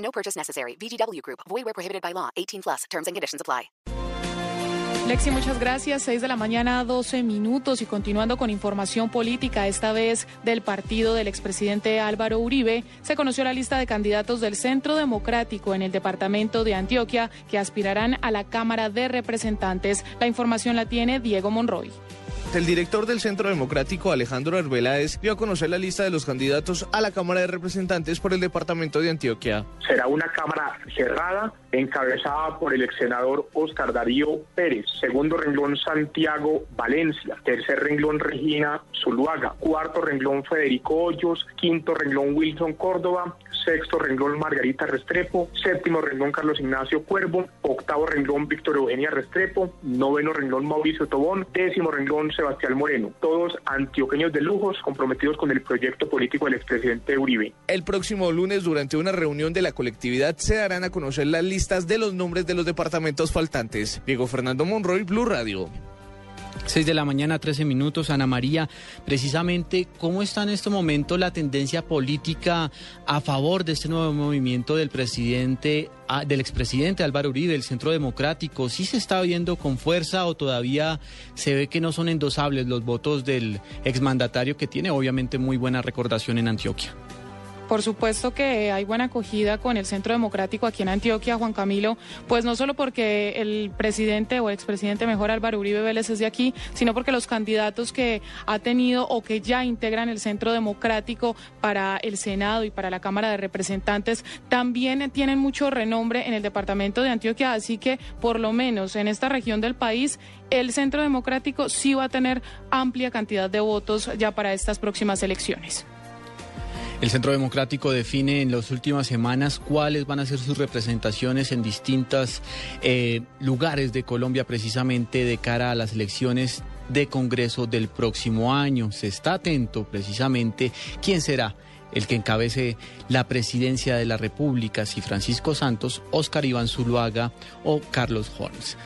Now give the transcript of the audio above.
No purchase necessary. VGW Group. Void where prohibited by law. 18 plus. Terms and conditions apply. Lexi, muchas gracias. 6 de la mañana, 12 minutos. Y continuando con información política, esta vez del partido del expresidente Álvaro Uribe, se conoció la lista de candidatos del Centro Democrático en el departamento de Antioquia que aspirarán a la Cámara de Representantes. La información la tiene Diego Monroy. El director del Centro Democrático, Alejandro Arbeláez, dio a conocer la lista de los candidatos a la Cámara de Representantes por el departamento de Antioquia. Será una Cámara cerrada, encabezada por el ex senador Oscar Darío Pérez. Segundo renglón, Santiago Valencia. Tercer renglón, Regina Zuluaga. Cuarto renglón, Federico Hoyos. Quinto renglón, Wilson Córdoba sexto renglón Margarita Restrepo, séptimo renglón Carlos Ignacio Cuervo, octavo renglón Víctor Eugenia Restrepo, noveno renglón Mauricio Tobón, décimo renglón Sebastián Moreno, todos antioqueños de lujos comprometidos con el proyecto político del expresidente Uribe. El próximo lunes, durante una reunión de la colectividad, se darán a conocer las listas de los nombres de los departamentos faltantes. Diego Fernando Monroy, Blue Radio. 6 de la mañana, 13 minutos. Ana María, precisamente, ¿cómo está en este momento la tendencia política a favor de este nuevo movimiento del presidente, del expresidente Álvaro Uribe, del Centro Democrático? ¿Sí se está viendo con fuerza o todavía se ve que no son endosables los votos del exmandatario que tiene obviamente muy buena recordación en Antioquia? Por supuesto que hay buena acogida con el Centro Democrático aquí en Antioquia, Juan Camilo, pues no solo porque el presidente o expresidente mejor Álvaro Uribe Vélez es de aquí, sino porque los candidatos que ha tenido o que ya integran el Centro Democrático para el Senado y para la Cámara de Representantes también tienen mucho renombre en el departamento de Antioquia, así que por lo menos en esta región del país el Centro Democrático sí va a tener amplia cantidad de votos ya para estas próximas elecciones. El Centro Democrático define en las últimas semanas cuáles van a ser sus representaciones en distintos eh, lugares de Colombia precisamente de cara a las elecciones de Congreso del próximo año. Se está atento precisamente quién será el que encabece la presidencia de la República, si Francisco Santos, Oscar Iván Zuluaga o Carlos Holmes.